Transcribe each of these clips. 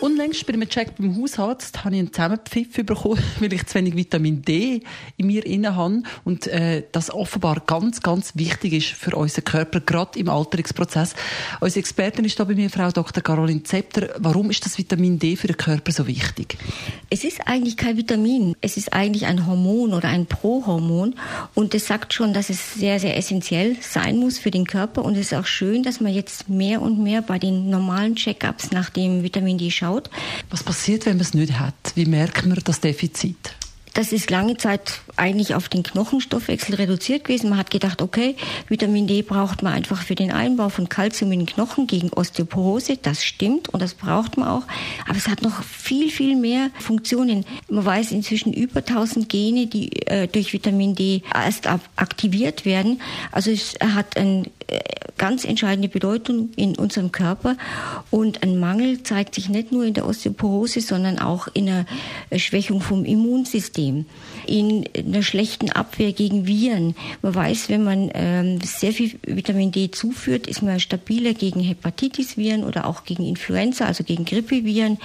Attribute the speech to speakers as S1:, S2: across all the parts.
S1: Unlängst bei einem Check beim Hausarzt habe ich einen Zusammenpfiff bekommen, weil ich zu wenig Vitamin D in mir inne habe und äh, das offenbar ganz, ganz wichtig ist für unseren Körper, gerade im Alterungsprozess. Unsere Expertin ist da bei mir, Frau Dr. Caroline Zepter. Warum ist das Vitamin D für den Körper so wichtig?
S2: Es ist eigentlich kein Vitamin, es ist eigentlich ein Hormon oder ein Prohormon und es sagt schon, dass es sehr, sehr essentiell sein muss für den Körper und es ist auch schön, dass man jetzt mehr und mehr bei den normalen Check-ups nach dem Vitamin D schaut anschaut.
S1: Was passiert, wenn man es nicht hat? Wie merkt man das Defizit?
S2: Das ist lange Zeit eigentlich auf den Knochenstoffwechsel reduziert gewesen. Man hat gedacht, okay, Vitamin D braucht man einfach für den Einbau von Kalzium in den Knochen gegen Osteoporose. Das stimmt und das braucht man auch. Aber es hat noch viel, viel mehr Funktionen. Man weiß inzwischen über 1000 Gene, die äh, durch Vitamin D erst aktiviert werden. Also es hat eine äh, ganz entscheidende Bedeutung in unserem Körper. Und ein Mangel zeigt sich nicht nur in der Osteoporose, sondern auch in der Schwächung vom Immunsystem. Immunsystem, in einer schlechten Abwehr gegen Viren. Man weiß, wenn man ähm, sehr viel Vitamin D zuführt, ist man stabiler gegen Hepatitis-Viren oder auch gegen Influenza, also gegen Grippeviren.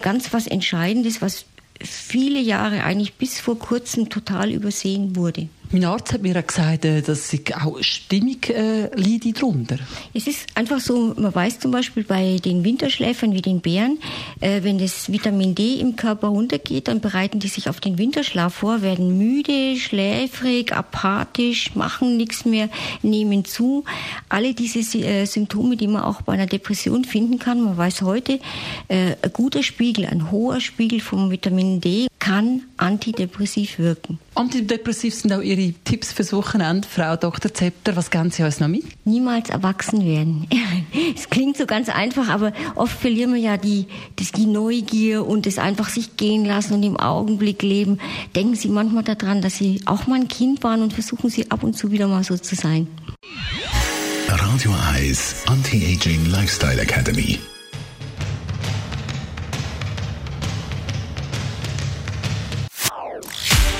S2: Ganz was Entscheidendes, was viele Jahre eigentlich bis vor kurzem total übersehen wurde.
S1: Mein Arzt hat mir gesagt, äh, dass ich auch Stimmung äh, leide darunter.
S2: Es ist einfach so, man weiß zum Beispiel bei den Winterschläfern wie den Bären, äh, wenn das Vitamin D im Körper runtergeht, dann bereiten die sich auf den Winterschlaf vor, werden müde, schläfrig, apathisch, machen nichts mehr, nehmen zu. Alle diese äh, Symptome, die man auch bei einer Depression finden kann, man weiß heute, äh, ein guter Spiegel, ein hoher Spiegel vom Vitamin D kann antidepressiv wirken.
S1: Antidepressiv sind auch Ihre Tipps fürs Wochenende, Frau Dr. Zepter. Was geben Sie uns noch mit?
S2: Niemals erwachsen werden. Es klingt so ganz einfach, aber oft verlieren wir ja die, das, die Neugier und das einfach sich gehen lassen und im Augenblick leben. Denken Sie manchmal daran, dass Sie auch mal ein Kind waren und versuchen Sie ab und zu wieder mal so zu sein.
S3: Radio Eyes Anti-Aging Lifestyle Academy.